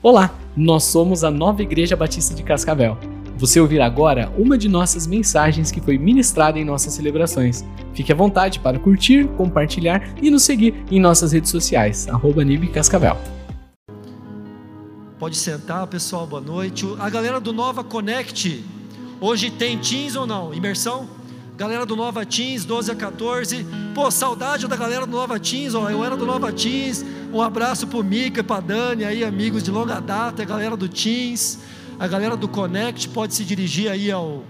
Olá, nós somos a Nova Igreja Batista de Cascavel. Você ouvirá agora uma de nossas mensagens que foi ministrada em nossas celebrações. Fique à vontade para curtir, compartilhar e nos seguir em nossas redes sociais, arroba Cascavel. Pode sentar, pessoal, boa noite. A galera do Nova Connect, hoje tem Teams ou não? Imersão? Galera do Nova Teams, 12 a 14. Pô, saudade da galera do Nova Teams, ó. Eu era do Nova Teams. Um abraço pro Mica e pra Dani aí, amigos de longa data, a galera do Teams, a galera do Connect pode se dirigir aí ao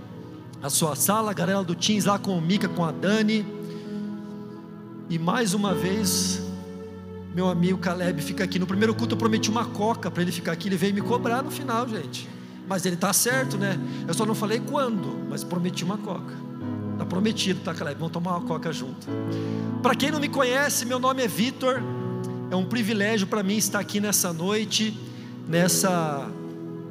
a sua sala, a galera do Teams lá com o Mica, com a Dani. E mais uma vez, meu amigo Caleb fica aqui. No primeiro culto eu prometi uma coca para ele ficar aqui, ele veio me cobrar no final, gente. Mas ele tá certo, né? Eu só não falei quando, mas prometi uma coca. Está prometido, tá, Caleb? Vamos tomar uma coca junto. Para quem não me conhece, meu nome é Vitor. É um privilégio para mim estar aqui nessa noite, nessa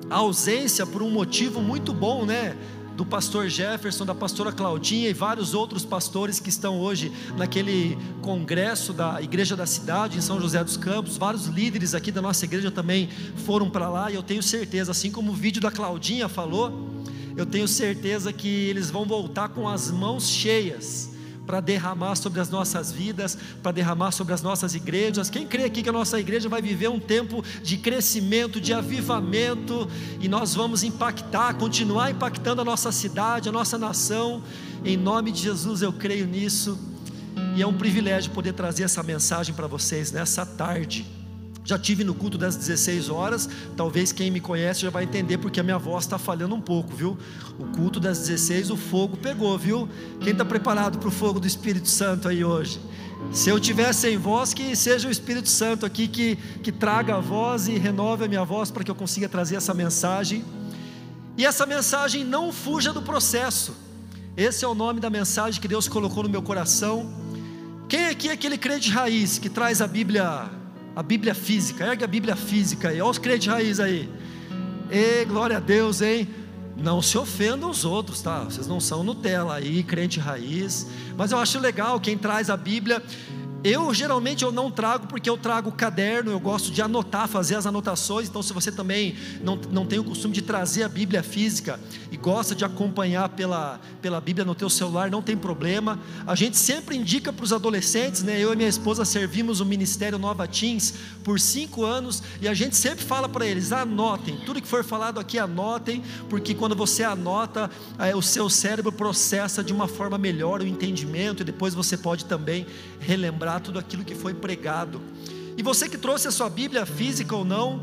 ausência por um motivo muito bom, né? Do pastor Jefferson, da pastora Claudinha e vários outros pastores que estão hoje naquele congresso da Igreja da Cidade em São José dos Campos. Vários líderes aqui da nossa igreja também foram para lá e eu tenho certeza, assim como o vídeo da Claudinha falou, eu tenho certeza que eles vão voltar com as mãos cheias para derramar sobre as nossas vidas, para derramar sobre as nossas igrejas. Quem crê aqui que a nossa igreja vai viver um tempo de crescimento, de avivamento, e nós vamos impactar, continuar impactando a nossa cidade, a nossa nação. Em nome de Jesus eu creio nisso. E é um privilégio poder trazer essa mensagem para vocês nessa tarde. Já tive no culto das 16 horas. Talvez quem me conhece já vai entender porque a minha voz está falhando um pouco, viu? O culto das 16, o fogo pegou, viu? Quem está preparado para o fogo do Espírito Santo aí hoje? Se eu tiver sem voz, que seja o Espírito Santo aqui que, que traga a voz e renove a minha voz para que eu consiga trazer essa mensagem. E essa mensagem não fuja do processo. Esse é o nome da mensagem que Deus colocou no meu coração. Quem aqui é aquele crente raiz que traz a Bíblia a Bíblia física, ergue a Bíblia física aí, olha os crentes raiz aí. E glória a Deus, hein? Não se ofendam os outros, tá? Vocês não são Nutella aí, crente raiz. Mas eu acho legal quem traz a Bíblia eu geralmente eu não trago porque eu trago caderno, eu gosto de anotar, fazer as anotações. Então, se você também não, não tem o costume de trazer a Bíblia física e gosta de acompanhar pela, pela Bíblia no teu celular, não tem problema. A gente sempre indica para os adolescentes, né? Eu e minha esposa servimos o Ministério Nova Teens por cinco anos e a gente sempre fala para eles: anotem, tudo que for falado aqui anotem, porque quando você anota, é, o seu cérebro processa de uma forma melhor o entendimento e depois você pode também relembrar tudo aquilo que foi pregado. E você que trouxe a sua Bíblia física ou não,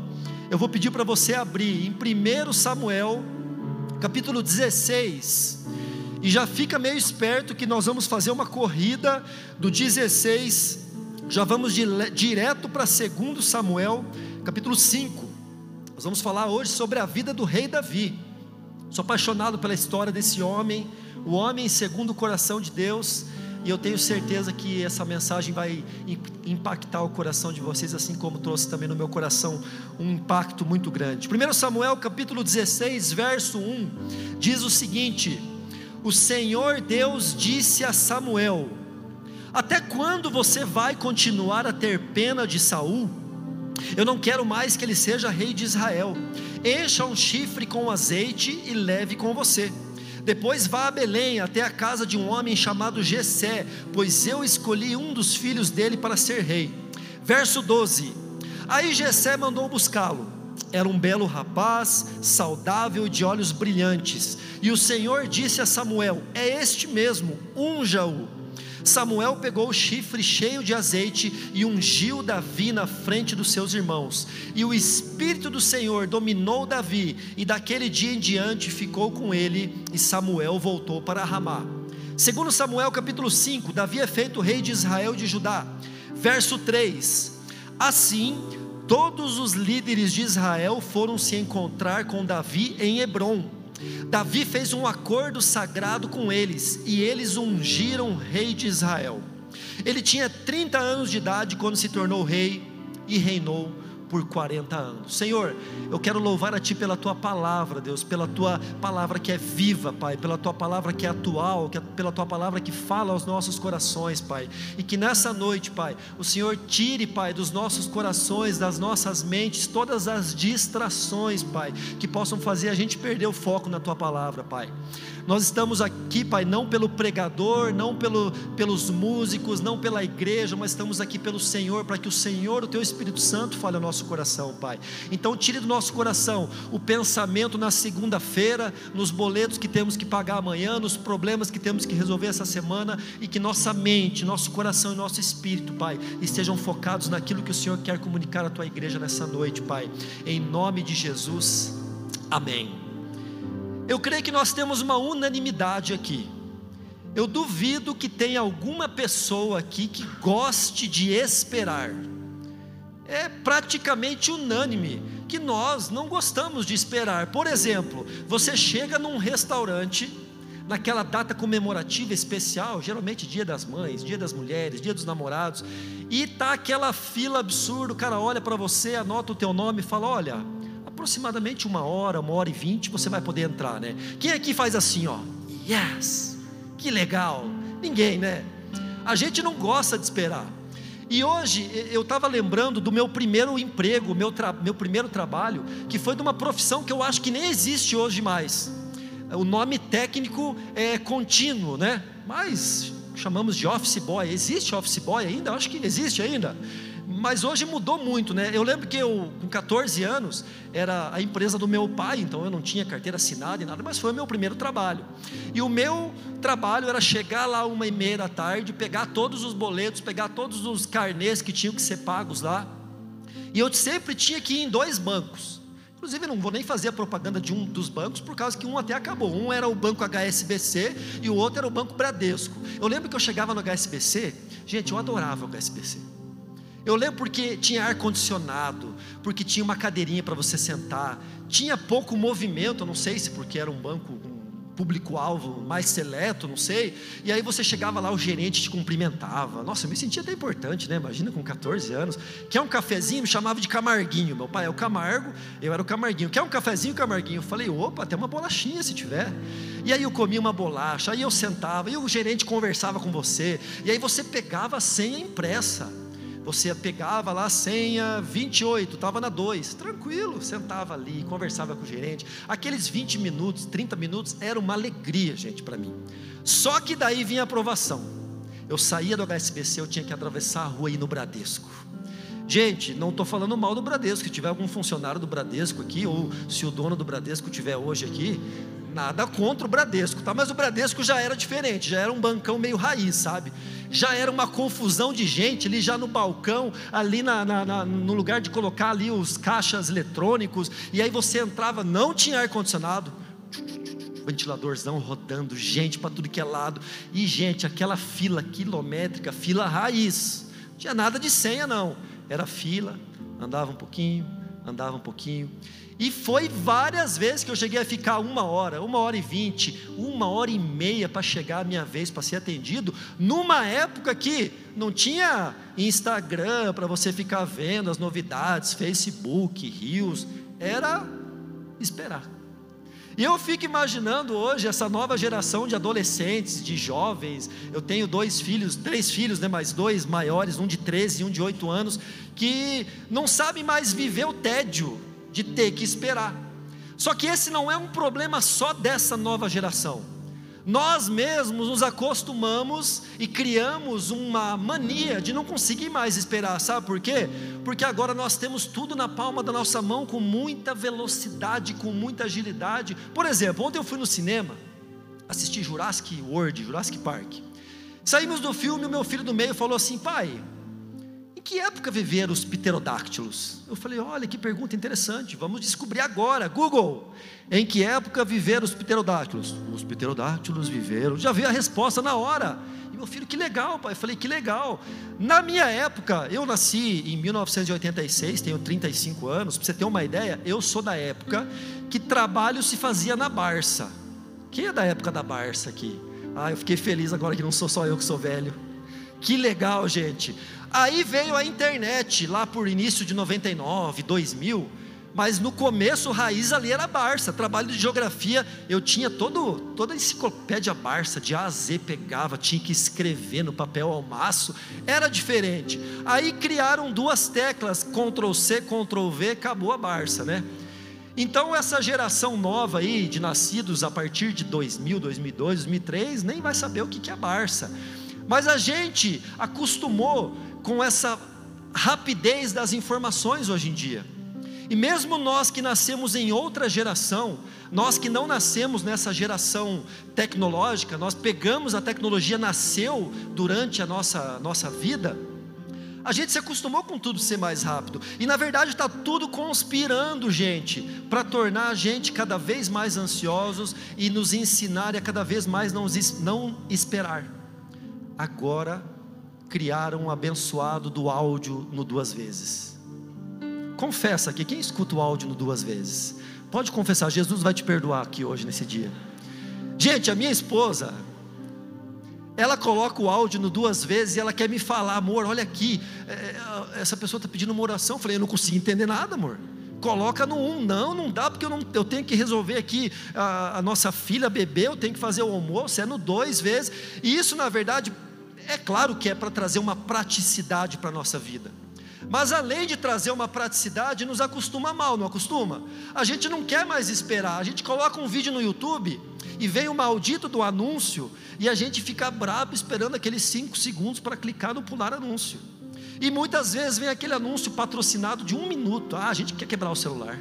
eu vou pedir para você abrir em 1 Samuel, capítulo 16. E já fica meio esperto que nós vamos fazer uma corrida do 16, já vamos direto para 2 Samuel, capítulo 5. Nós vamos falar hoje sobre a vida do rei Davi. Sou apaixonado pela história desse homem, o homem segundo o coração de Deus. E eu tenho certeza que essa mensagem vai impactar o coração de vocês, assim como trouxe também no meu coração um impacto muito grande. 1 Samuel capítulo 16, verso 1, diz o seguinte: O Senhor Deus disse a Samuel: Até quando você vai continuar a ter pena de Saul? Eu não quero mais que ele seja rei de Israel. Encha um chifre com azeite e leve com você. Depois vá a Belém, até a casa de um homem chamado Gesé, pois eu escolhi um dos filhos dele para ser rei. Verso 12. Aí Gesé mandou buscá-lo. Era um belo rapaz, saudável e de olhos brilhantes. E o Senhor disse a Samuel: É este mesmo, unja-o. Samuel pegou o chifre cheio de azeite e ungiu Davi na frente dos seus irmãos. E o Espírito do Senhor dominou Davi, e daquele dia em diante ficou com ele, e Samuel voltou para Ramá. Segundo Samuel capítulo 5, Davi é feito rei de Israel e de Judá. Verso 3: Assim, todos os líderes de Israel foram se encontrar com Davi em Hebron Davi fez um acordo sagrado com eles e eles ungiram rei de Israel. Ele tinha 30 anos de idade quando se tornou rei e reinou por 40 anos. Senhor, eu quero louvar a Ti pela Tua palavra, Deus, pela Tua palavra que é viva, Pai, pela Tua palavra que é atual, é, pela Tua palavra que fala aos nossos corações, Pai. E que nessa noite, Pai, o Senhor tire, Pai, dos nossos corações, das nossas mentes, todas as distrações, Pai, que possam fazer a gente perder o foco na Tua palavra, Pai. Nós estamos aqui, Pai, não pelo pregador, não pelo, pelos músicos, não pela igreja, mas estamos aqui pelo Senhor, para que o Senhor, o Teu Espírito Santo, fale ao nosso coração, Pai. Então, tire do nosso coração o pensamento na segunda-feira, nos boletos que temos que pagar amanhã, nos problemas que temos que resolver essa semana, e que nossa mente, nosso coração e nosso espírito, Pai, estejam focados naquilo que o Senhor quer comunicar à Tua igreja nessa noite, Pai. Em nome de Jesus, amém. Eu creio que nós temos uma unanimidade aqui. Eu duvido que tenha alguma pessoa aqui que goste de esperar. É praticamente unânime que nós não gostamos de esperar. Por exemplo, você chega num restaurante, naquela data comemorativa especial, geralmente Dia das Mães, Dia das Mulheres, Dia dos Namorados, e tá aquela fila absurda, o cara olha para você, anota o teu nome e fala: "Olha, aproximadamente uma hora, uma hora e vinte, você vai poder entrar, né? Quem aqui faz assim, ó? Yes! Que legal! Ninguém, né? A gente não gosta de esperar. E hoje eu estava lembrando do meu primeiro emprego, meu, meu primeiro trabalho, que foi de uma profissão que eu acho que nem existe hoje mais. O nome técnico é contínuo, né? Mas chamamos de office boy. Existe office boy ainda? Eu acho que existe ainda mas hoje mudou muito, né? Eu lembro que eu, com 14 anos, era a empresa do meu pai, então eu não tinha carteira assinada e nada, mas foi o meu primeiro trabalho. E o meu trabalho era chegar lá uma e meia da tarde, pegar todos os boletos, pegar todos os carnês que tinham que ser pagos lá. E eu sempre tinha que ir em dois bancos. Inclusive, não vou nem fazer a propaganda de um dos bancos, por causa que um até acabou. Um era o banco HSBC e o outro era o banco Bradesco. Eu lembro que eu chegava no HSBC, gente, eu adorava o HSBC. Eu lembro porque tinha ar condicionado, porque tinha uma cadeirinha para você sentar, tinha pouco movimento, não sei se porque era um banco público-alvo mais seleto, não sei. E aí você chegava lá, o gerente te cumprimentava. Nossa, eu me sentia até importante, né? Imagina com 14 anos. Quer um cafezinho? Me chamava de Camarguinho. Meu pai é o Camargo, eu era o Camarguinho. Quer um cafezinho, Camarguinho? Eu falei, opa, tem uma bolachinha se tiver. E aí eu comia uma bolacha, aí eu sentava, e o gerente conversava com você. E aí você pegava a senha impressa. Você pegava lá a senha 28, estava na 2, tranquilo, sentava ali, conversava com o gerente. Aqueles 20 minutos, 30 minutos, era uma alegria, gente, para mim. Só que daí vinha a aprovação. Eu saía do HSBC, eu tinha que atravessar a rua e ir no Bradesco. Gente, não estou falando mal do Bradesco. Se tiver algum funcionário do Bradesco aqui, ou se o dono do Bradesco tiver hoje aqui, nada contra o Bradesco, tá? Mas o Bradesco já era diferente, já era um bancão meio raiz, sabe? já era uma confusão de gente ali já no balcão, ali na, na, na, no lugar de colocar ali os caixas eletrônicos, e aí você entrava, não tinha ar-condicionado, ventiladorzão rodando, gente para tudo que é lado, e gente, aquela fila quilométrica, fila raiz, não tinha nada de senha não, era fila, andava um pouquinho, andava um pouquinho, e foi várias vezes que eu cheguei a ficar uma hora, uma hora e vinte, uma hora e meia para chegar a minha vez para ser atendido, numa época que não tinha Instagram para você ficar vendo as novidades, Facebook, Rios, era esperar. E eu fico imaginando hoje essa nova geração de adolescentes, de jovens. Eu tenho dois filhos, três filhos, né, mais dois maiores, um de 13 e um de 8 anos, que não sabem mais viver o tédio de ter que esperar. Só que esse não é um problema só dessa nova geração. Nós mesmos nos acostumamos e criamos uma mania de não conseguir mais esperar, sabe por quê? Porque agora nós temos tudo na palma da nossa mão com muita velocidade, com muita agilidade. Por exemplo, ontem eu fui no cinema, assisti Jurassic World, Jurassic Park. Saímos do filme, o meu filho do meio falou assim: pai, que época viveram os pterodáctilos? Eu falei, olha que pergunta interessante, vamos descobrir agora. Google, em que época viveram os pterodáctilos? Os pterodáctilos viveram, já veio a resposta na hora. E meu filho, que legal, pai. Eu falei, que legal. Na minha época, eu nasci em 1986, tenho 35 anos, para você ter uma ideia, eu sou da época que trabalho se fazia na Barça. Quem é da época da Barça aqui? Ah, eu fiquei feliz agora que não sou só eu que sou velho. Que legal, gente. Aí veio a internet, lá por início de 99, 2000, mas no começo, raiz ali era Barça. Trabalho de geografia, eu tinha todo, toda a enciclopédia Barça, de A a Z pegava, tinha que escrever no papel ao maço, era diferente. Aí criaram duas teclas, Ctrl C, Ctrl V, acabou a Barça, né? Então essa geração nova aí, de nascidos a partir de 2000, 2002, 2003, nem vai saber o que é Barça. Mas a gente acostumou com essa rapidez das informações hoje em dia. E mesmo nós que nascemos em outra geração, nós que não nascemos nessa geração tecnológica, nós pegamos a tecnologia, nasceu durante a nossa, nossa vida, a gente se acostumou com tudo ser mais rápido. E na verdade está tudo conspirando, gente, para tornar a gente cada vez mais ansiosos e nos ensinar a cada vez mais não, não esperar. Agora criaram um abençoado do áudio no duas vezes. Confessa aqui, quem escuta o áudio no duas vezes? Pode confessar, Jesus vai te perdoar aqui hoje, nesse dia. Gente, a minha esposa, ela coloca o áudio no duas vezes e ela quer me falar, amor, olha aqui, é, é, essa pessoa está pedindo uma oração. Eu falei, eu não consigo entender nada, amor. Coloca no um, não, não dá, porque eu, não, eu tenho que resolver aqui a, a nossa filha beber, eu tenho que fazer o almoço, é no dois vezes. E isso, na verdade, é claro que é para trazer uma praticidade para a nossa vida. Mas além de trazer uma praticidade, nos acostuma mal, não acostuma? A gente não quer mais esperar, a gente coloca um vídeo no YouTube e vem o maldito do anúncio e a gente fica brabo esperando aqueles cinco segundos para clicar no pular anúncio. E muitas vezes vem aquele anúncio patrocinado de um minuto. Ah, a gente quer quebrar o celular.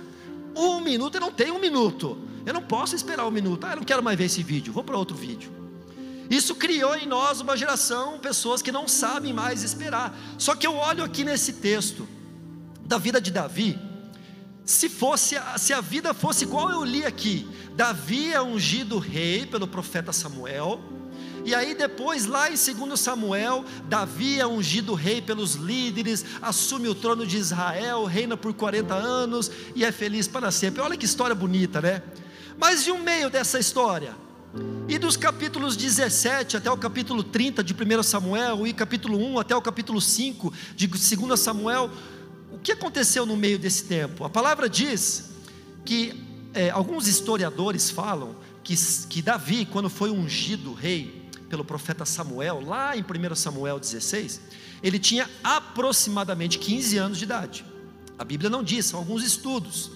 Um minuto, eu não tenho um minuto. Eu não posso esperar um minuto. Ah, eu não quero mais ver esse vídeo, vou para outro vídeo. Isso criou em nós uma geração, pessoas que não sabem mais esperar. Só que eu olho aqui nesse texto da vida de Davi, se fosse se a vida fosse igual eu li aqui, Davi é ungido rei pelo profeta Samuel, e aí depois lá em 2 Samuel, Davi é ungido rei pelos líderes, assume o trono de Israel, reina por 40 anos e é feliz para sempre. Olha que história bonita, né? Mas no meio dessa história, e dos capítulos 17 até o capítulo 30 de 1 Samuel, e capítulo 1 até o capítulo 5 de 2 Samuel, o que aconteceu no meio desse tempo? A palavra diz que é, alguns historiadores falam que, que Davi, quando foi ungido rei pelo profeta Samuel, lá em 1 Samuel 16, ele tinha aproximadamente 15 anos de idade. A Bíblia não diz, são alguns estudos.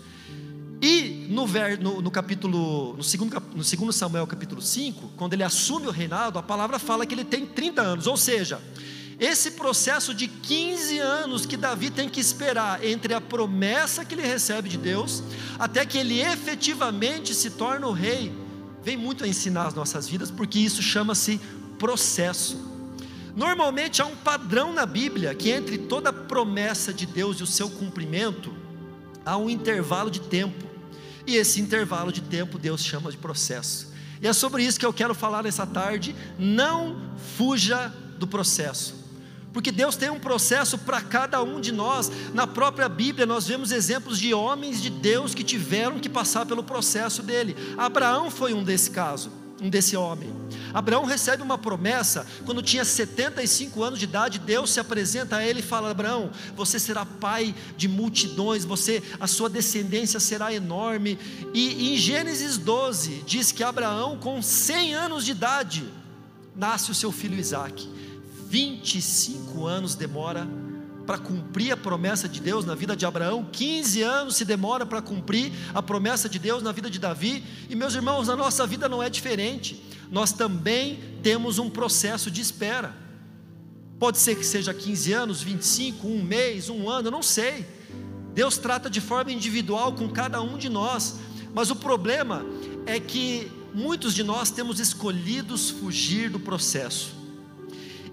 E no, no, no, capítulo, no segundo, no segundo Samuel capítulo 5, quando ele assume o reinado, a palavra fala que ele tem 30 anos, ou seja, esse processo de 15 anos que Davi tem que esperar entre a promessa que ele recebe de Deus, até que ele efetivamente se torna o rei, vem muito a ensinar as nossas vidas, porque isso chama-se processo. Normalmente há um padrão na Bíblia que entre toda promessa de Deus e o seu cumprimento, há um intervalo de tempo. E esse intervalo de tempo Deus chama de processo. E é sobre isso que eu quero falar nessa tarde. Não fuja do processo. Porque Deus tem um processo para cada um de nós. Na própria Bíblia, nós vemos exemplos de homens de Deus que tiveram que passar pelo processo dele. Abraão foi um desse caso desse homem. Abraão recebe uma promessa quando tinha 75 anos de idade. Deus se apresenta a ele e fala: Abraão, você será pai de multidões, você, a sua descendência será enorme. E em Gênesis 12 diz que Abraão, com 100 anos de idade, nasce o seu filho Isaac. 25 anos demora para cumprir a promessa de Deus na vida de Abraão, 15 anos se demora para cumprir a promessa de Deus na vida de Davi, e meus irmãos, a nossa vida não é diferente, nós também temos um processo de espera. Pode ser que seja 15 anos, 25, um mês, um ano, não sei. Deus trata de forma individual com cada um de nós, mas o problema é que muitos de nós temos escolhidos fugir do processo.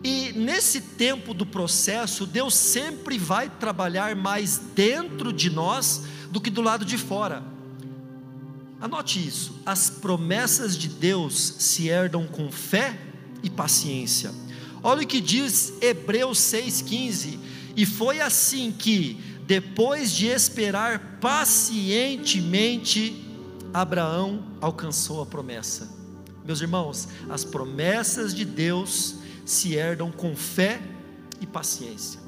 E nesse tempo do processo, Deus sempre vai trabalhar mais dentro de nós do que do lado de fora. Anote isso: as promessas de Deus se herdam com fé e paciência. Olha o que diz Hebreus 6,15: E foi assim que, depois de esperar pacientemente, Abraão alcançou a promessa. Meus irmãos, as promessas de Deus se herdam com fé e paciência.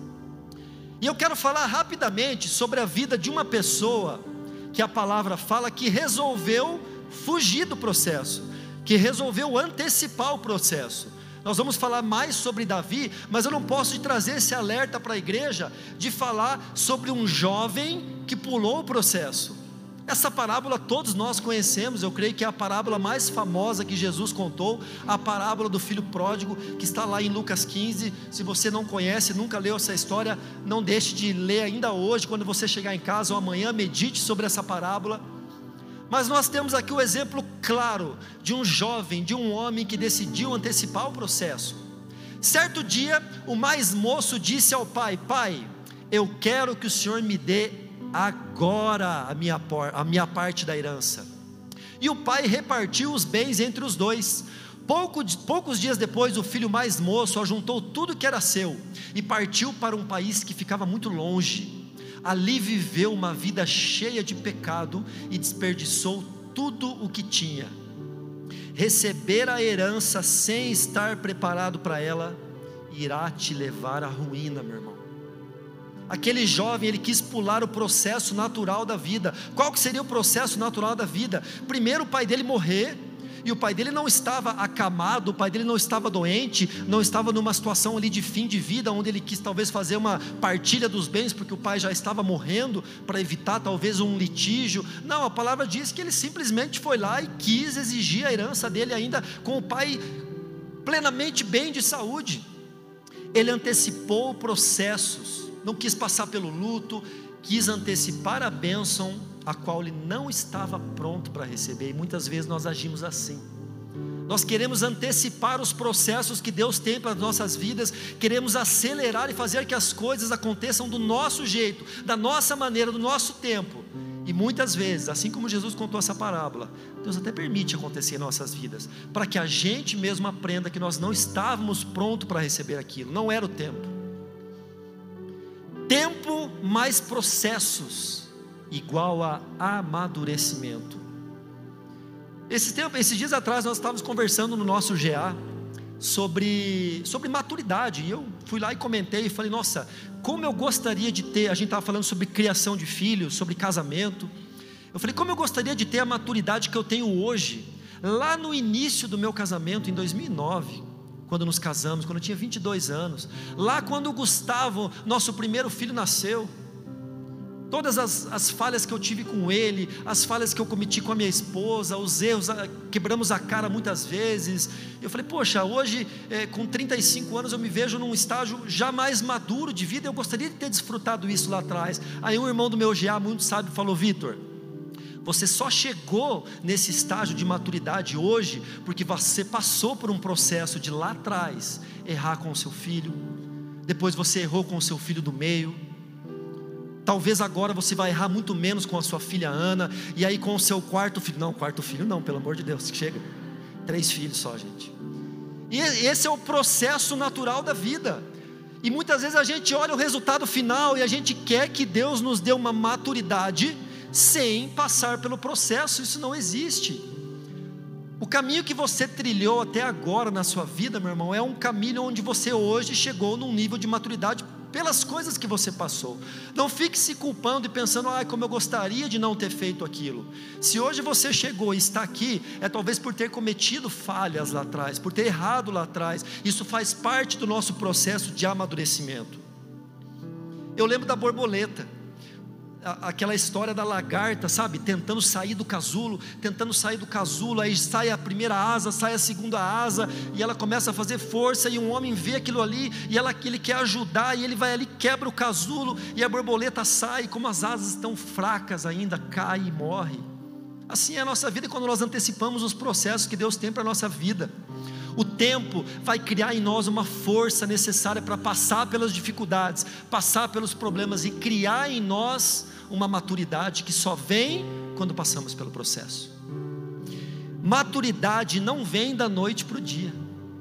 E eu quero falar rapidamente sobre a vida de uma pessoa que a palavra fala que resolveu fugir do processo, que resolveu antecipar o processo. Nós vamos falar mais sobre Davi, mas eu não posso trazer esse alerta para a igreja de falar sobre um jovem que pulou o processo. Essa parábola todos nós conhecemos, eu creio que é a parábola mais famosa que Jesus contou, a parábola do filho pródigo, que está lá em Lucas 15. Se você não conhece, nunca leu essa história, não deixe de ler ainda hoje, quando você chegar em casa ou amanhã, medite sobre essa parábola. Mas nós temos aqui o exemplo claro de um jovem, de um homem que decidiu antecipar o processo. Certo dia, o mais moço disse ao pai: Pai, eu quero que o senhor me dê agora a minha, a minha parte da herança. E o pai repartiu os bens entre os dois. Pouco, poucos dias depois, o filho mais moço ajuntou tudo que era seu e partiu para um país que ficava muito longe. Ali viveu uma vida cheia de pecado e desperdiçou tudo o que tinha. Receber a herança sem estar preparado para ela irá te levar à ruína, meu irmão. Aquele jovem, ele quis pular o processo natural da vida. Qual que seria o processo natural da vida? Primeiro o pai dele morrer, e o pai dele não estava acamado, o pai dele não estava doente, não estava numa situação ali de fim de vida, onde ele quis talvez fazer uma partilha dos bens, porque o pai já estava morrendo, para evitar talvez um litígio. Não, a palavra diz que ele simplesmente foi lá e quis exigir a herança dele ainda com o pai plenamente bem de saúde. Ele antecipou processos não quis passar pelo luto, quis antecipar a bênção a qual ele não estava pronto para receber, e muitas vezes nós agimos assim. Nós queremos antecipar os processos que Deus tem para as nossas vidas, queremos acelerar e fazer que as coisas aconteçam do nosso jeito, da nossa maneira, do nosso tempo. E muitas vezes, assim como Jesus contou essa parábola, Deus até permite acontecer em nossas vidas, para que a gente mesmo aprenda que nós não estávamos prontos para receber aquilo, não era o tempo. Tempo mais processos igual a amadurecimento. Esse tempo, esses dias atrás nós estávamos conversando no nosso GA sobre, sobre maturidade. E eu fui lá e comentei e falei: Nossa, como eu gostaria de ter. A gente estava falando sobre criação de filhos, sobre casamento. Eu falei: Como eu gostaria de ter a maturidade que eu tenho hoje, lá no início do meu casamento, em 2009 quando nos casamos, quando eu tinha 22 anos. Lá, quando o Gustavo, nosso primeiro filho, nasceu. Todas as, as falhas que eu tive com ele, as falhas que eu cometi com a minha esposa, os erros, quebramos a cara muitas vezes. Eu falei, poxa, hoje, é, com 35 anos, eu me vejo num estágio já mais maduro de vida. Eu gostaria de ter desfrutado isso lá atrás. Aí, um irmão do meu GA, muito sábio, falou: Vitor, você só chegou nesse estágio de maturidade hoje porque você passou por um processo de lá atrás errar com o seu filho, depois você errou com o seu filho do meio. Talvez agora você vai errar muito menos com a sua filha Ana, e aí com o seu quarto filho. Não, quarto filho não, pelo amor de Deus, chega. Três filhos só, gente. E esse é o processo natural da vida. E muitas vezes a gente olha o resultado final e a gente quer que Deus nos dê uma maturidade sem passar pelo processo, isso não existe. O caminho que você trilhou até agora na sua vida, meu irmão, é um caminho onde você hoje chegou num nível de maturidade pelas coisas que você passou. Não fique se culpando e pensando, ai, como eu gostaria de não ter feito aquilo. Se hoje você chegou e está aqui, é talvez por ter cometido falhas lá atrás, por ter errado lá atrás. Isso faz parte do nosso processo de amadurecimento. Eu lembro da borboleta aquela história da lagarta, sabe? Tentando sair do casulo, tentando sair do casulo, aí sai a primeira asa, sai a segunda asa, e ela começa a fazer força, e um homem vê aquilo ali, e ela, ele quer ajudar, e ele vai ali, quebra o casulo, e a borboleta sai, como as asas estão fracas ainda, cai e morre. Assim é a nossa vida quando nós antecipamos os processos que Deus tem para a nossa vida. O tempo vai criar em nós uma força necessária para passar pelas dificuldades, passar pelos problemas e criar em nós uma maturidade que só vem quando passamos pelo processo. Maturidade não vem da noite para o dia.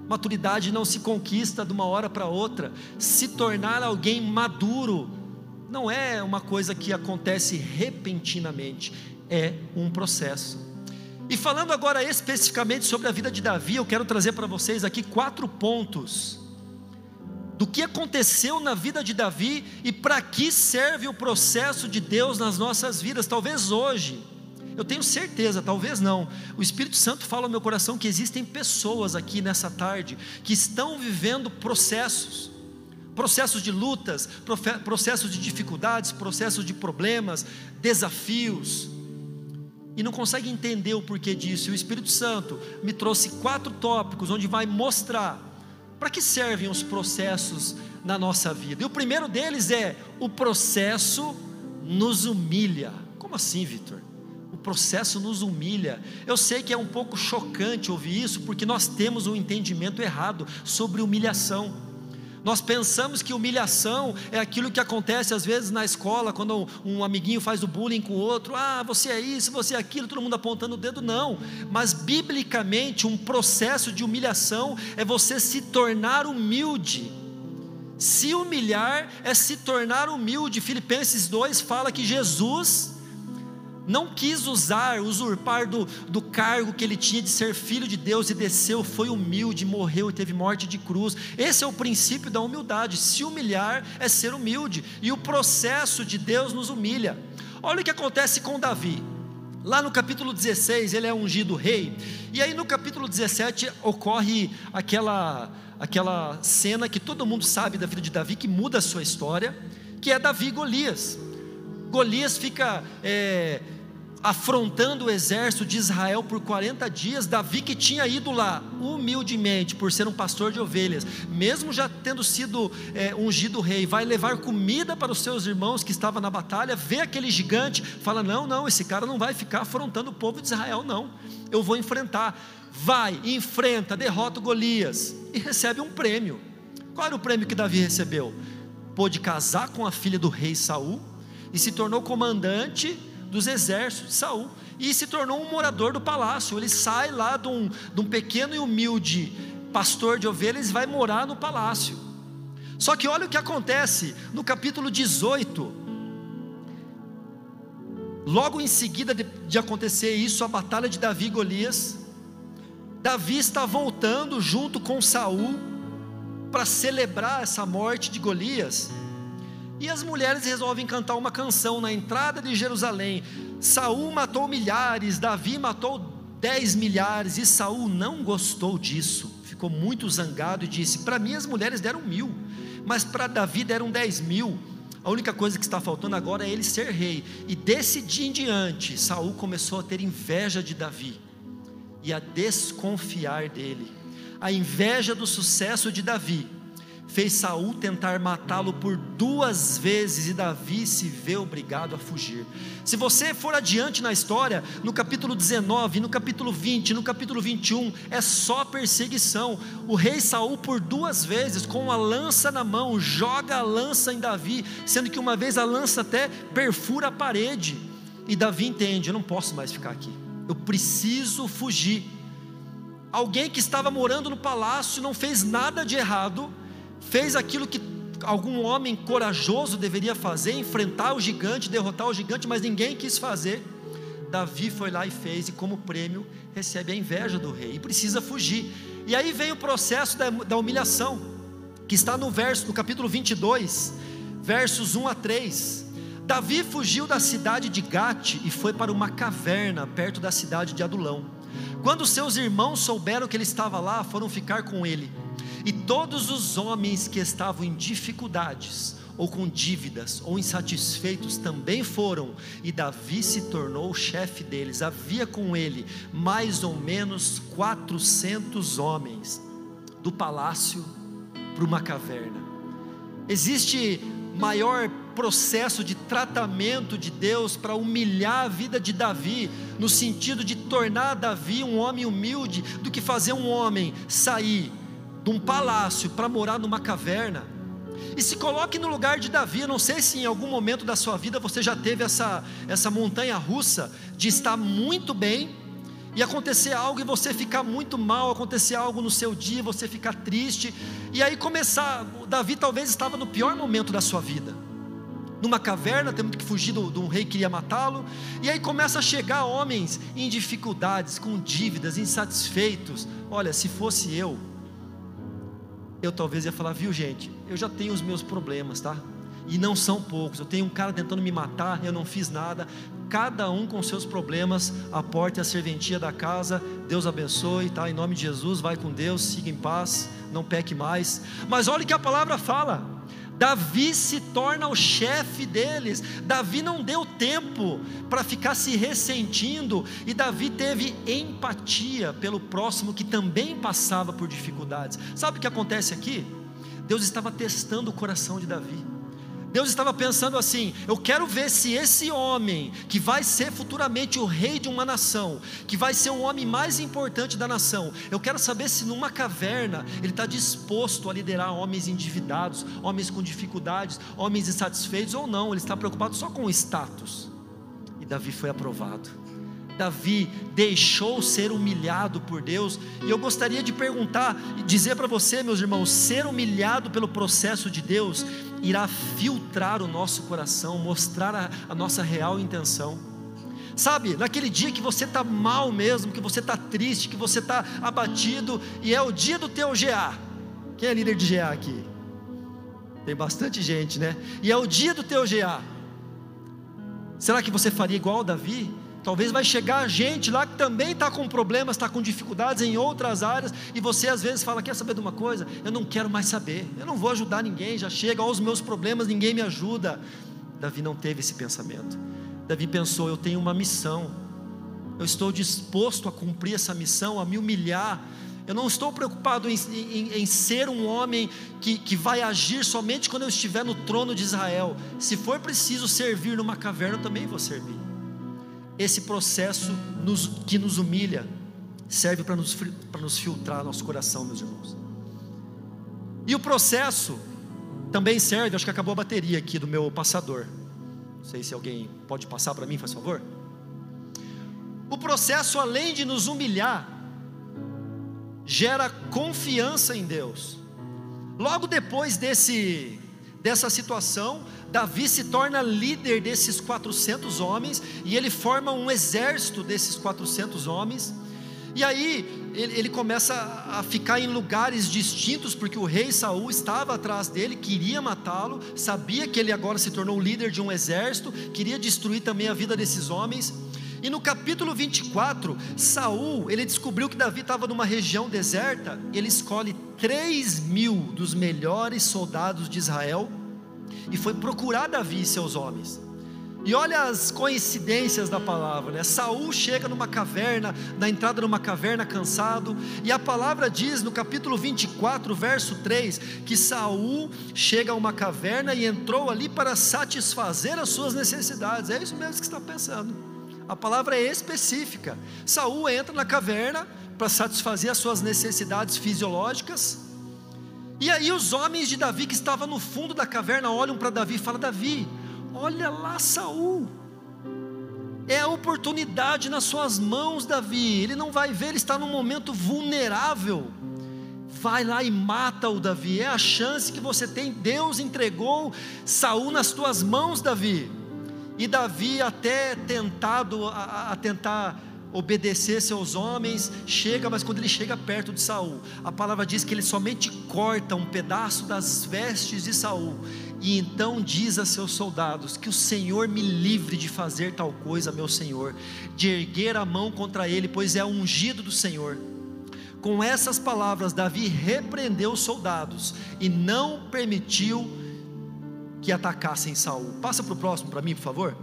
Maturidade não se conquista de uma hora para outra. Se tornar alguém maduro não é uma coisa que acontece repentinamente, é um processo. E falando agora especificamente sobre a vida de Davi, eu quero trazer para vocês aqui quatro pontos do que aconteceu na vida de Davi e para que serve o processo de Deus nas nossas vidas. Talvez hoje, eu tenho certeza, talvez não, o Espírito Santo fala ao meu coração que existem pessoas aqui nessa tarde que estão vivendo processos, processos de lutas, processos de dificuldades, processos de problemas, desafios, e não conseguem entender o porquê disso. E o Espírito Santo me trouxe quatro tópicos onde vai mostrar para que servem os processos na nossa vida? E o primeiro deles é: o processo nos humilha. Como assim, Vitor? O processo nos humilha. Eu sei que é um pouco chocante ouvir isso, porque nós temos um entendimento errado sobre humilhação. Nós pensamos que humilhação é aquilo que acontece às vezes na escola, quando um amiguinho faz o bullying com o outro, ah, você é isso, você é aquilo, todo mundo apontando o dedo, não. Mas biblicamente, um processo de humilhação é você se tornar humilde. Se humilhar é se tornar humilde. Filipenses 2 fala que Jesus não quis usar, usurpar do, do cargo que ele tinha de ser filho de Deus e desceu, foi humilde, morreu e teve morte de cruz. Esse é o princípio da humildade. Se humilhar é ser humilde, e o processo de Deus nos humilha. Olha o que acontece com Davi. Lá no capítulo 16, ele é ungido rei, e aí no capítulo 17 ocorre aquela, aquela cena que todo mundo sabe da vida de Davi, que muda a sua história, que é Davi e Golias. Golias fica é, afrontando o exército de Israel por 40 dias, Davi que tinha ido lá humildemente por ser um pastor de ovelhas, mesmo já tendo sido é, ungido rei, vai levar comida para os seus irmãos que estavam na batalha, vê aquele gigante, fala: não, não, esse cara não vai ficar afrontando o povo de Israel, não. Eu vou enfrentar. Vai, enfrenta, derrota Golias e recebe um prêmio. Qual era o prêmio que Davi recebeu? Pôde casar com a filha do rei Saul e se tornou comandante dos exércitos de Saul e se tornou um morador do palácio. Ele sai lá de um, de um pequeno e humilde pastor de ovelhas e vai morar no palácio. Só que olha o que acontece no capítulo 18. Logo em seguida de, de acontecer isso, a batalha de Davi e Golias, Davi está voltando junto com Saul para celebrar essa morte de Golias. E as mulheres resolvem cantar uma canção na entrada de Jerusalém. Saul matou milhares, Davi matou dez milhares, e Saul não gostou disso. Ficou muito zangado e disse: Para mim as mulheres deram mil, mas para Davi deram dez mil. A única coisa que está faltando agora é ele ser rei. E desse dia em diante, Saul começou a ter inveja de Davi e a desconfiar dele. A inveja do sucesso de Davi fez Saul tentar matá-lo por duas vezes e Davi se vê obrigado a fugir. Se você for adiante na história, no capítulo 19, no capítulo 20, no capítulo 21, é só perseguição. O rei Saul por duas vezes com a lança na mão joga a lança em Davi, sendo que uma vez a lança até perfura a parede. E Davi entende, eu não posso mais ficar aqui. Eu preciso fugir. Alguém que estava morando no palácio não fez nada de errado, fez aquilo que algum homem corajoso deveria fazer, enfrentar o gigante, derrotar o gigante, mas ninguém quis fazer. Davi foi lá e fez, e como prêmio recebe a inveja do rei, e precisa fugir. E aí vem o processo da, da humilhação, que está no verso, no capítulo 22, versos 1 a 3. Davi fugiu da cidade de Gate e foi para uma caverna perto da cidade de Adulão. Quando seus irmãos souberam que ele estava lá, foram ficar com ele. E todos os homens que estavam em dificuldades, ou com dívidas, ou insatisfeitos também foram, e Davi se tornou o chefe deles. Havia com ele mais ou menos 400 homens, do palácio para uma caverna. Existe maior processo de tratamento de Deus para humilhar a vida de Davi, no sentido de tornar Davi um homem humilde, do que fazer um homem sair de um palácio para morar numa caverna. E se coloque no lugar de Davi. Eu não sei se em algum momento da sua vida você já teve essa, essa montanha russa de estar muito bem e acontecer algo e você ficar muito mal, acontecer algo no seu dia, você ficar triste, e aí começar. Davi talvez estava no pior momento da sua vida, numa caverna, tendo que fugir de um rei que queria matá-lo, e aí começa a chegar homens em dificuldades, com dívidas, insatisfeitos. Olha, se fosse eu, eu talvez ia falar, viu gente, eu já tenho os meus problemas, tá? E não são poucos. Eu tenho um cara tentando me matar, eu não fiz nada. Cada um com seus problemas, a porta e a serventia da casa. Deus abençoe, tá? Em nome de Jesus, vai com Deus, siga em paz, não peque mais. Mas olha o que a palavra fala. Davi se torna o chefe deles. Davi não deu tempo para ficar se ressentindo, e Davi teve empatia pelo próximo que também passava por dificuldades. Sabe o que acontece aqui? Deus estava testando o coração de Davi. Deus estava pensando assim: eu quero ver se esse homem, que vai ser futuramente o rei de uma nação, que vai ser o homem mais importante da nação, eu quero saber se numa caverna ele está disposto a liderar homens endividados, homens com dificuldades, homens insatisfeitos ou não, ele está preocupado só com o status. E Davi foi aprovado. Davi deixou ser humilhado por Deus, e eu gostaria de perguntar e dizer para você, meus irmãos, ser humilhado pelo processo de Deus irá filtrar o nosso coração, mostrar a, a nossa real intenção. Sabe, naquele dia que você está mal mesmo, que você está triste, que você está abatido, e é o dia do teu GA. Quem é líder de GA aqui? Tem bastante gente, né? E é o dia do teu GA. Será que você faria igual Davi? Talvez vai chegar gente lá que também está com problemas, está com dificuldades em outras áreas, e você às vezes fala: Quer saber de uma coisa? Eu não quero mais saber, eu não vou ajudar ninguém, já chega aos meus problemas, ninguém me ajuda. Davi não teve esse pensamento. Davi pensou: Eu tenho uma missão, eu estou disposto a cumprir essa missão, a me humilhar. Eu não estou preocupado em, em, em ser um homem que, que vai agir somente quando eu estiver no trono de Israel. Se for preciso servir numa caverna, eu também vou servir. Esse processo nos, que nos humilha serve para nos, para nos filtrar nosso coração, meus irmãos. E o processo também serve, acho que acabou a bateria aqui do meu passador. Não sei se alguém pode passar para mim, faz favor. O processo, além de nos humilhar, gera confiança em Deus. Logo depois desse, dessa situação, Davi se torna líder desses 400 homens e ele forma um exército desses 400 homens. E aí ele, começa a ficar em lugares distintos, porque o rei Saul estava atrás dele, queria matá-lo, sabia que ele agora se tornou líder de um exército, queria destruir também a vida desses homens. E no capítulo 24, Saul, ele descobriu que Davi estava numa região deserta, ele escolhe 3 mil dos melhores soldados de Israel e foi procurar Davi e seus homens. E olha as coincidências da palavra, né? Saul chega numa caverna, na entrada de uma caverna cansado, e a palavra diz no capítulo 24, verso 3, que Saul chega a uma caverna e entrou ali para satisfazer as suas necessidades. É isso mesmo que está pensando. A palavra é específica. Saul entra na caverna para satisfazer as suas necessidades fisiológicas, e aí os homens de Davi que estavam no fundo da caverna olham para Davi e falam: Davi, olha lá Saul. É a oportunidade nas suas mãos, Davi. Ele não vai ver, ele está num momento vulnerável. Vai lá e mata o Davi. É a chance que você tem. Deus entregou Saul nas tuas mãos, Davi. E Davi até tentado a, a tentar obedecer seus homens, chega, mas quando ele chega perto de Saul, a palavra diz que ele somente corta um pedaço das vestes de Saul, e então diz a seus soldados: Que o Senhor me livre de fazer tal coisa, meu Senhor, de erguer a mão contra ele, pois é ungido do Senhor. Com essas palavras, Davi repreendeu os soldados e não permitiu que atacassem Saul. Passa para o próximo para mim, por favor.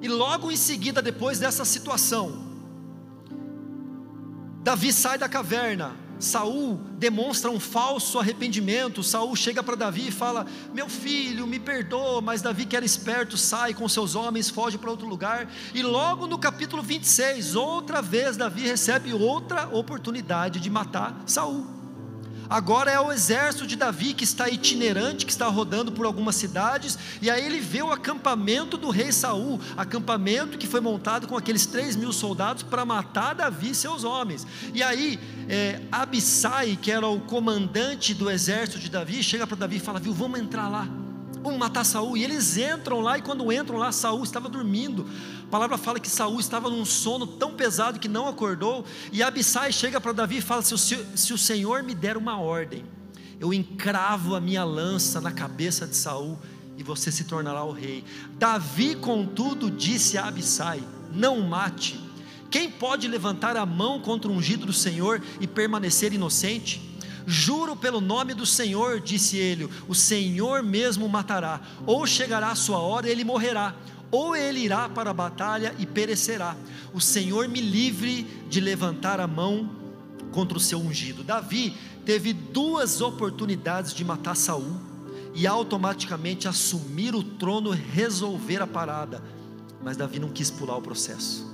E logo em seguida, depois dessa situação, Davi sai da caverna. Saul demonstra um falso arrependimento. Saul chega para Davi e fala: Meu filho, me perdoa. Mas Davi, que era esperto, sai com seus homens, foge para outro lugar. E logo no capítulo 26, outra vez, Davi recebe outra oportunidade de matar Saul. Agora é o exército de Davi que está itinerante, que está rodando por algumas cidades, e aí ele vê o acampamento do rei Saul, acampamento que foi montado com aqueles três mil soldados para matar Davi e seus homens. E aí é, Abissai, que era o comandante do exército de Davi, chega para Davi e fala: Viu, vamos entrar lá, Vamos matar Saul. E eles entram lá, e quando entram lá, Saul estava dormindo. Palavra fala que Saul estava num sono tão pesado que não acordou. E Abissai chega para Davi e fala: se o, se o Senhor me der uma ordem, eu encravo a minha lança na cabeça de Saul e você se tornará o rei. Davi, contudo, disse a Abissai: Não mate. Quem pode levantar a mão contra o ungido do Senhor e permanecer inocente? Juro pelo nome do Senhor, disse ele: O Senhor mesmo matará, ou chegará a sua hora e ele morrerá, ou ele irá para a batalha e perecerá. O Senhor me livre de levantar a mão contra o seu ungido. Davi teve duas oportunidades de matar Saul e automaticamente assumir o trono resolver a parada. Mas Davi não quis pular o processo.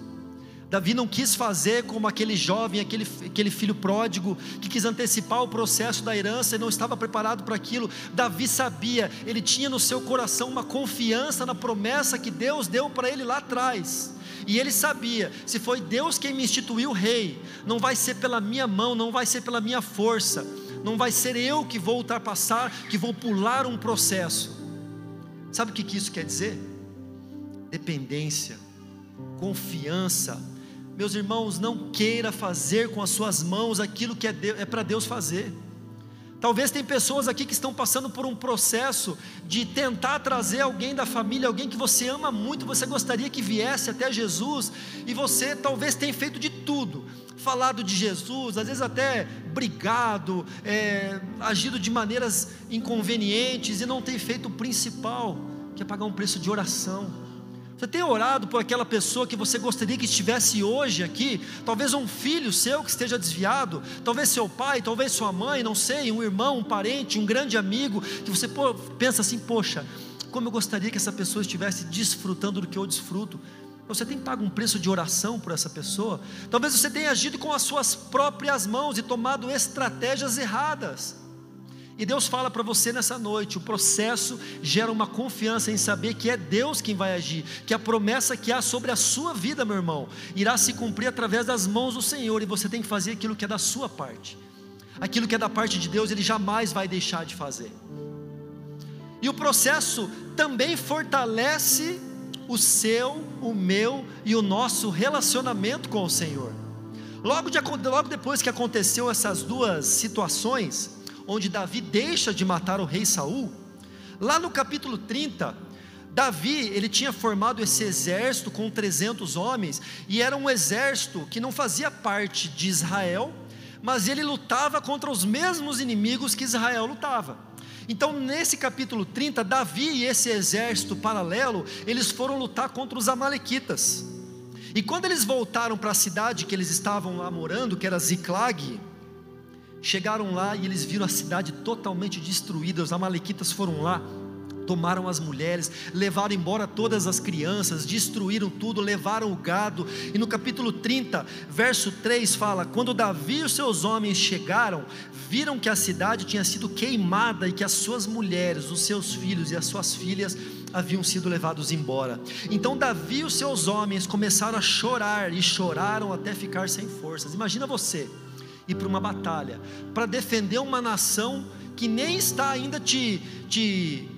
Davi não quis fazer como aquele jovem, aquele, aquele filho pródigo, que quis antecipar o processo da herança e não estava preparado para aquilo. Davi sabia, ele tinha no seu coração uma confiança na promessa que Deus deu para ele lá atrás. E ele sabia: se foi Deus quem me instituiu rei, não vai ser pela minha mão, não vai ser pela minha força, não vai ser eu que vou ultrapassar, que vou pular um processo. Sabe o que isso quer dizer? Dependência, confiança, meus irmãos, não queira fazer com as suas mãos aquilo que é, é para Deus fazer. Talvez tem pessoas aqui que estão passando por um processo de tentar trazer alguém da família, alguém que você ama muito, você gostaria que viesse até Jesus, e você talvez tenha feito de tudo, falado de Jesus, às vezes até brigado, é, agido de maneiras inconvenientes, e não tem feito o principal, que é pagar um preço de oração você tem orado por aquela pessoa que você gostaria que estivesse hoje aqui? Talvez um filho seu que esteja desviado, talvez seu pai, talvez sua mãe, não sei, um irmão, um parente, um grande amigo, que você pensa assim: poxa, como eu gostaria que essa pessoa estivesse desfrutando do que eu desfruto. Você tem pago um preço de oração por essa pessoa. Talvez você tenha agido com as suas próprias mãos e tomado estratégias erradas. E Deus fala para você nessa noite: o processo gera uma confiança em saber que é Deus quem vai agir, que a promessa que há sobre a sua vida, meu irmão, irá se cumprir através das mãos do Senhor, e você tem que fazer aquilo que é da sua parte. Aquilo que é da parte de Deus, Ele jamais vai deixar de fazer. E o processo também fortalece o seu, o meu e o nosso relacionamento com o Senhor. Logo, de, logo depois que aconteceu essas duas situações, onde Davi deixa de matar o rei Saul, lá no capítulo 30, Davi, ele tinha formado esse exército com 300 homens, e era um exército que não fazia parte de Israel, mas ele lutava contra os mesmos inimigos que Israel lutava. Então, nesse capítulo 30, Davi e esse exército paralelo, eles foram lutar contra os amalequitas. E quando eles voltaram para a cidade que eles estavam lá morando, que era Ziclag, Chegaram lá e eles viram a cidade totalmente destruída. Os amalequitas foram lá, tomaram as mulheres, levaram embora todas as crianças, destruíram tudo, levaram o gado. E no capítulo 30, verso 3 fala: Quando Davi e os seus homens chegaram, viram que a cidade tinha sido queimada e que as suas mulheres, os seus filhos e as suas filhas haviam sido levados embora. Então Davi e os seus homens começaram a chorar e choraram até ficar sem forças. Imagina você ir para uma batalha, para defender uma nação que nem está ainda te, te,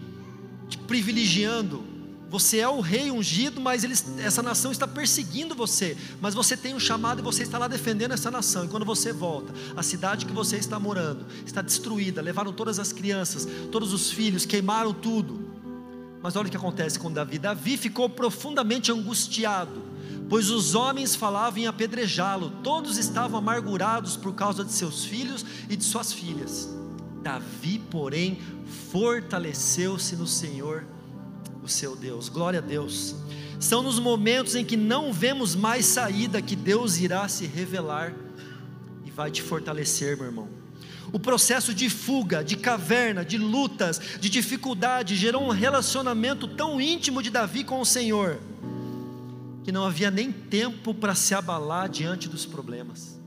te privilegiando. Você é o rei ungido, mas eles, essa nação está perseguindo você. Mas você tem um chamado e você está lá defendendo essa nação. E quando você volta, a cidade que você está morando está destruída. Levaram todas as crianças, todos os filhos, queimaram tudo. Mas olha o que acontece com Davi. Davi ficou profundamente angustiado pois os homens falavam em apedrejá-lo, todos estavam amargurados por causa de seus filhos e de suas filhas. Davi, porém, fortaleceu-se no Senhor, o seu Deus. Glória a Deus. São nos momentos em que não vemos mais saída que Deus irá se revelar e vai te fortalecer, meu irmão. O processo de fuga, de caverna, de lutas, de dificuldade gerou um relacionamento tão íntimo de Davi com o Senhor que não havia nem tempo para se abalar diante dos problemas.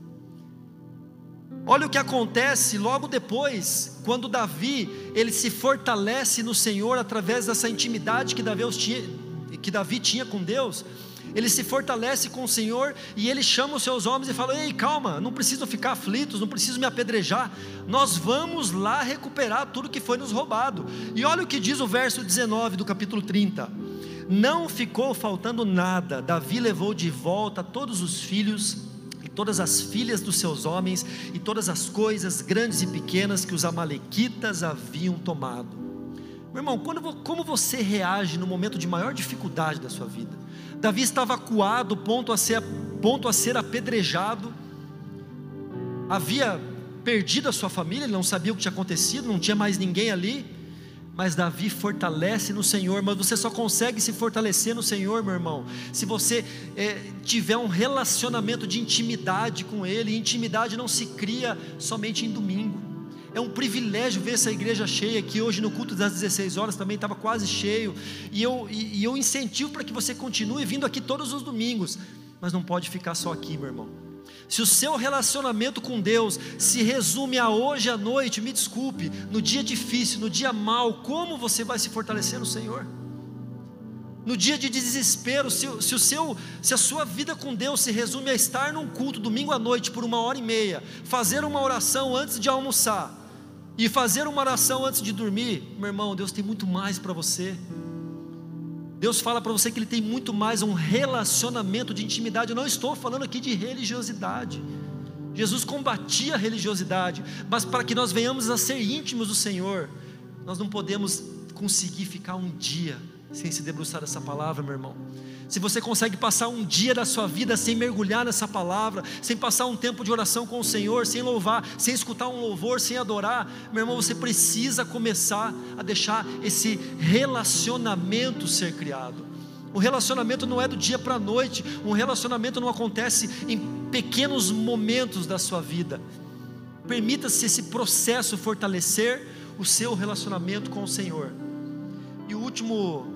Olha o que acontece logo depois, quando Davi ele se fortalece no Senhor através dessa intimidade que Davi tinha, que Davi tinha com Deus, ele se fortalece com o Senhor e ele chama os seus homens e fala: Ei, calma, não precisam ficar aflitos, não precisam me apedrejar, nós vamos lá recuperar tudo que foi nos roubado. E olha o que diz o verso 19 do capítulo 30. Não ficou faltando nada, Davi levou de volta todos os filhos e todas as filhas dos seus homens e todas as coisas grandes e pequenas que os Amalequitas haviam tomado. Meu irmão, quando, como você reage no momento de maior dificuldade da sua vida? Davi estava acuado, ponto a ser, ponto a ser apedrejado, havia perdido a sua família, ele não sabia o que tinha acontecido, não tinha mais ninguém ali, mas Davi fortalece no Senhor, mas você só consegue se fortalecer no Senhor, meu irmão, se você é, tiver um relacionamento de intimidade com Ele, e intimidade não se cria somente em domingo, é um privilégio ver essa igreja cheia, que hoje no culto das 16 horas também estava quase cheio. E eu, e, e eu incentivo para que você continue vindo aqui todos os domingos. Mas não pode ficar só aqui, meu irmão. Se o seu relacionamento com Deus se resume a hoje à noite, me desculpe, no dia difícil, no dia mal, como você vai se fortalecer no Senhor? No dia de desespero, se, se, o seu, se a sua vida com Deus se resume a estar num culto domingo à noite por uma hora e meia, fazer uma oração antes de almoçar, e fazer uma oração antes de dormir, meu irmão, Deus tem muito mais para você. Deus fala para você que Ele tem muito mais um relacionamento de intimidade. Eu não estou falando aqui de religiosidade. Jesus combatia a religiosidade, mas para que nós venhamos a ser íntimos do Senhor, nós não podemos conseguir ficar um dia sem se debruçar dessa palavra, meu irmão. Se você consegue passar um dia da sua vida sem mergulhar nessa palavra, sem passar um tempo de oração com o Senhor, sem louvar, sem escutar um louvor, sem adorar, meu irmão, você precisa começar a deixar esse relacionamento ser criado. O relacionamento não é do dia para a noite, um relacionamento não acontece em pequenos momentos da sua vida. Permita-se esse processo fortalecer o seu relacionamento com o Senhor. E o último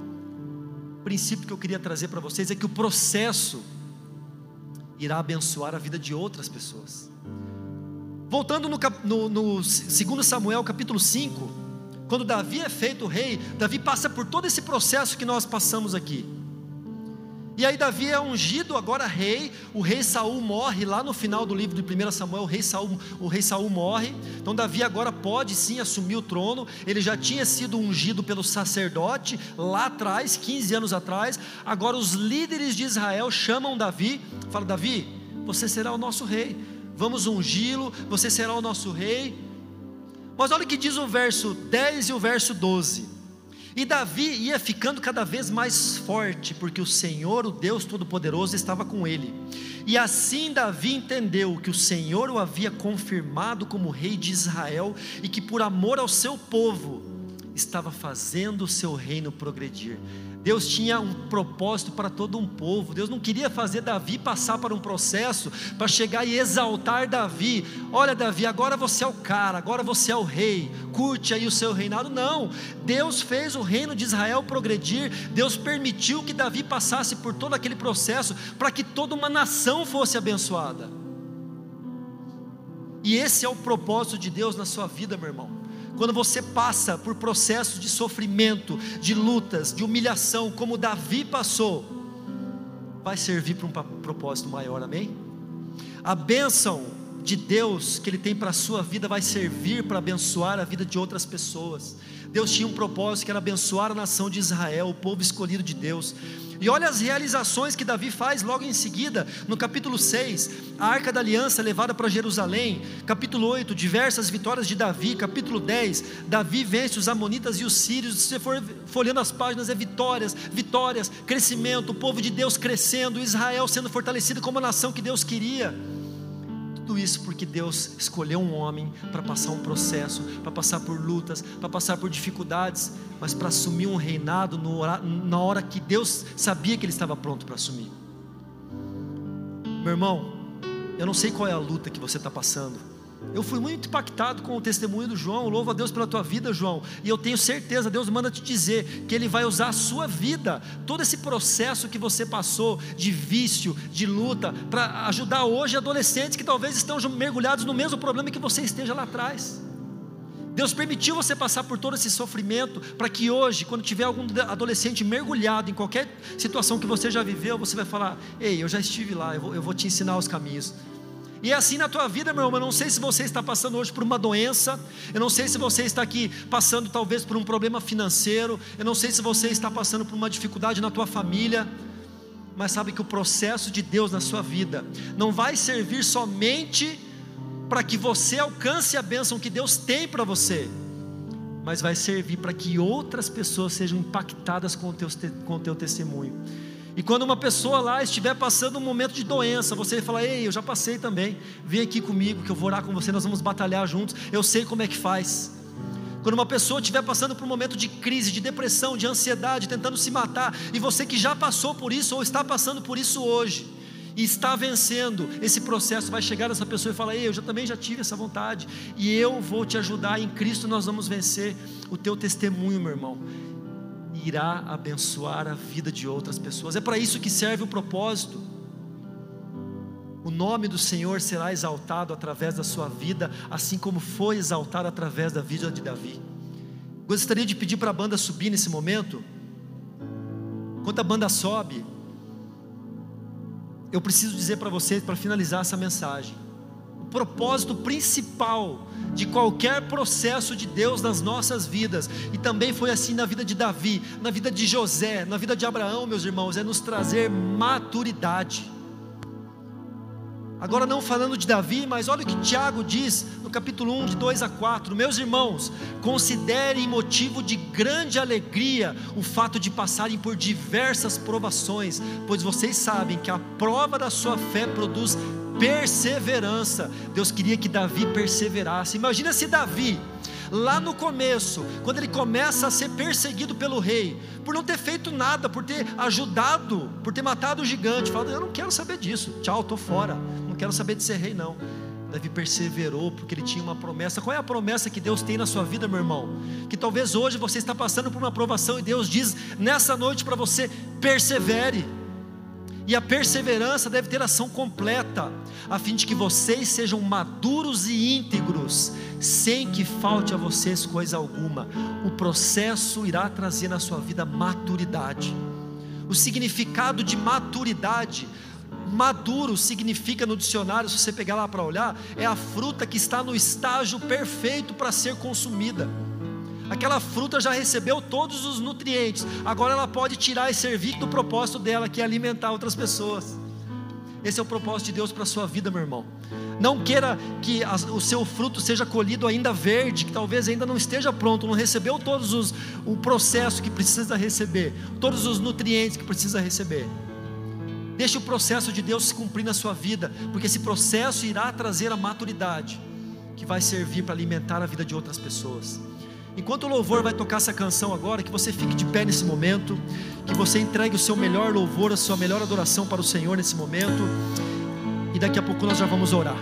princípio que eu queria trazer para vocês é que o processo irá abençoar a vida de outras pessoas. Voltando no, no, no 2 Samuel capítulo 5, quando Davi é feito rei, Davi passa por todo esse processo que nós passamos aqui. E aí Davi é ungido agora rei, o rei Saul morre lá no final do livro de 1 Samuel, o rei Saul, o rei Saul morre. Então Davi agora pode sim assumir o trono. Ele já tinha sido ungido pelo sacerdote lá atrás, 15 anos atrás. Agora os líderes de Israel chamam Davi, fala: "Davi, você será o nosso rei. Vamos ungí-lo, você será o nosso rei." Mas olha o que diz o verso 10 e o verso 12. E Davi ia ficando cada vez mais forte, porque o Senhor, o Deus Todo-Poderoso, estava com ele. E assim Davi entendeu que o Senhor o havia confirmado como rei de Israel e que por amor ao seu povo estava fazendo o seu reino progredir. Deus tinha um propósito para todo um povo. Deus não queria fazer Davi passar por um processo para chegar e exaltar Davi. Olha, Davi, agora você é o cara, agora você é o rei. Curte aí o seu reinado. Não. Deus fez o reino de Israel progredir. Deus permitiu que Davi passasse por todo aquele processo para que toda uma nação fosse abençoada. E esse é o propósito de Deus na sua vida, meu irmão. Quando você passa por processos de sofrimento, de lutas, de humilhação, como Davi passou, vai servir para um propósito maior, amém? A bênção de Deus que Ele tem para a sua vida vai servir para abençoar a vida de outras pessoas. Deus tinha um propósito que era abençoar a nação de Israel, o povo escolhido de Deus. E olha as realizações que Davi faz logo em seguida, no capítulo 6, a arca da aliança levada para Jerusalém, capítulo 8, diversas vitórias de Davi, capítulo 10, Davi vence os amonitas e os sírios, se você for folhando as páginas, é vitórias, vitórias, crescimento, o povo de Deus crescendo, Israel sendo fortalecido como a nação que Deus queria. Tudo isso porque Deus escolheu um homem para passar um processo, para passar por lutas, para passar por dificuldades, mas para assumir um reinado na hora que Deus sabia que ele estava pronto para assumir. Meu irmão, eu não sei qual é a luta que você está passando, eu fui muito impactado com o testemunho do João. Louvo a Deus pela tua vida, João. E eu tenho certeza, Deus manda te dizer que Ele vai usar a sua vida, todo esse processo que você passou de vício, de luta, para ajudar hoje adolescentes que talvez estão mergulhados no mesmo problema que você esteja lá atrás. Deus permitiu você passar por todo esse sofrimento para que hoje, quando tiver algum adolescente mergulhado em qualquer situação que você já viveu, você vai falar: Ei, eu já estive lá, eu vou, eu vou te ensinar os caminhos. E é assim na tua vida, meu irmão. Eu não sei se você está passando hoje por uma doença. Eu não sei se você está aqui passando talvez por um problema financeiro. Eu não sei se você está passando por uma dificuldade na tua família. Mas sabe que o processo de Deus na sua vida não vai servir somente para que você alcance a bênção que Deus tem para você, mas vai servir para que outras pessoas sejam impactadas com o, teu, com o teu testemunho. E quando uma pessoa lá estiver passando um momento de doença, você vai falar: Ei, eu já passei também, vem aqui comigo, que eu vou orar com você, nós vamos batalhar juntos, eu sei como é que faz. Quando uma pessoa estiver passando por um momento de crise, de depressão, de ansiedade, tentando se matar, e você que já passou por isso ou está passando por isso hoje, e está vencendo esse processo, vai chegar essa pessoa e falar: Ei, eu já, também já tive essa vontade, e eu vou te ajudar, em Cristo nós vamos vencer. O teu testemunho, meu irmão, irá abençoar a vida de outras pessoas. É para isso que serve o propósito. O nome do Senhor será exaltado através da sua vida, assim como foi exaltado através da vida de Davi. Gostaria de pedir para a banda subir nesse momento. Enquanto a banda sobe, eu preciso dizer para vocês, para finalizar essa mensagem, propósito principal de qualquer processo de Deus nas nossas vidas, e também foi assim na vida de Davi, na vida de José, na vida de Abraão, meus irmãos, é nos trazer maturidade. Agora, não falando de Davi, mas olha o que Tiago diz no capítulo 1, de 2 a 4: Meus irmãos, considerem motivo de grande alegria o fato de passarem por diversas provações, pois vocês sabem que a prova da sua fé produz perseverança. Deus queria que Davi perseverasse. Imagina se Davi lá no começo, quando ele começa a ser perseguido pelo rei, por não ter feito nada, por ter ajudado, por ter matado o gigante, falando: Eu não quero saber disso, tchau, estou fora, não quero saber de ser rei, não. Davi perseverou porque ele tinha uma promessa. Qual é a promessa que Deus tem na sua vida, meu irmão? Que talvez hoje você está passando por uma provação e Deus diz nessa noite para você: persevere. E a perseverança deve ter ação completa, a fim de que vocês sejam maduros e íntegros, sem que falte a vocês coisa alguma. O processo irá trazer na sua vida maturidade. O significado de maturidade maduro significa no dicionário, se você pegar lá para olhar, é a fruta que está no estágio perfeito para ser consumida. Aquela fruta já recebeu todos os nutrientes, agora ela pode tirar e servir do propósito dela, que é alimentar outras pessoas. Esse é o propósito de Deus para a sua vida, meu irmão. Não queira que o seu fruto seja colhido ainda verde, que talvez ainda não esteja pronto, não recebeu todos os o processo que precisa receber, todos os nutrientes que precisa receber. Deixe o processo de Deus se cumprir na sua vida, porque esse processo irá trazer a maturidade que vai servir para alimentar a vida de outras pessoas. Enquanto o louvor vai tocar essa canção agora, que você fique de pé nesse momento, que você entregue o seu melhor louvor, a sua melhor adoração para o Senhor nesse momento, e daqui a pouco nós já vamos orar.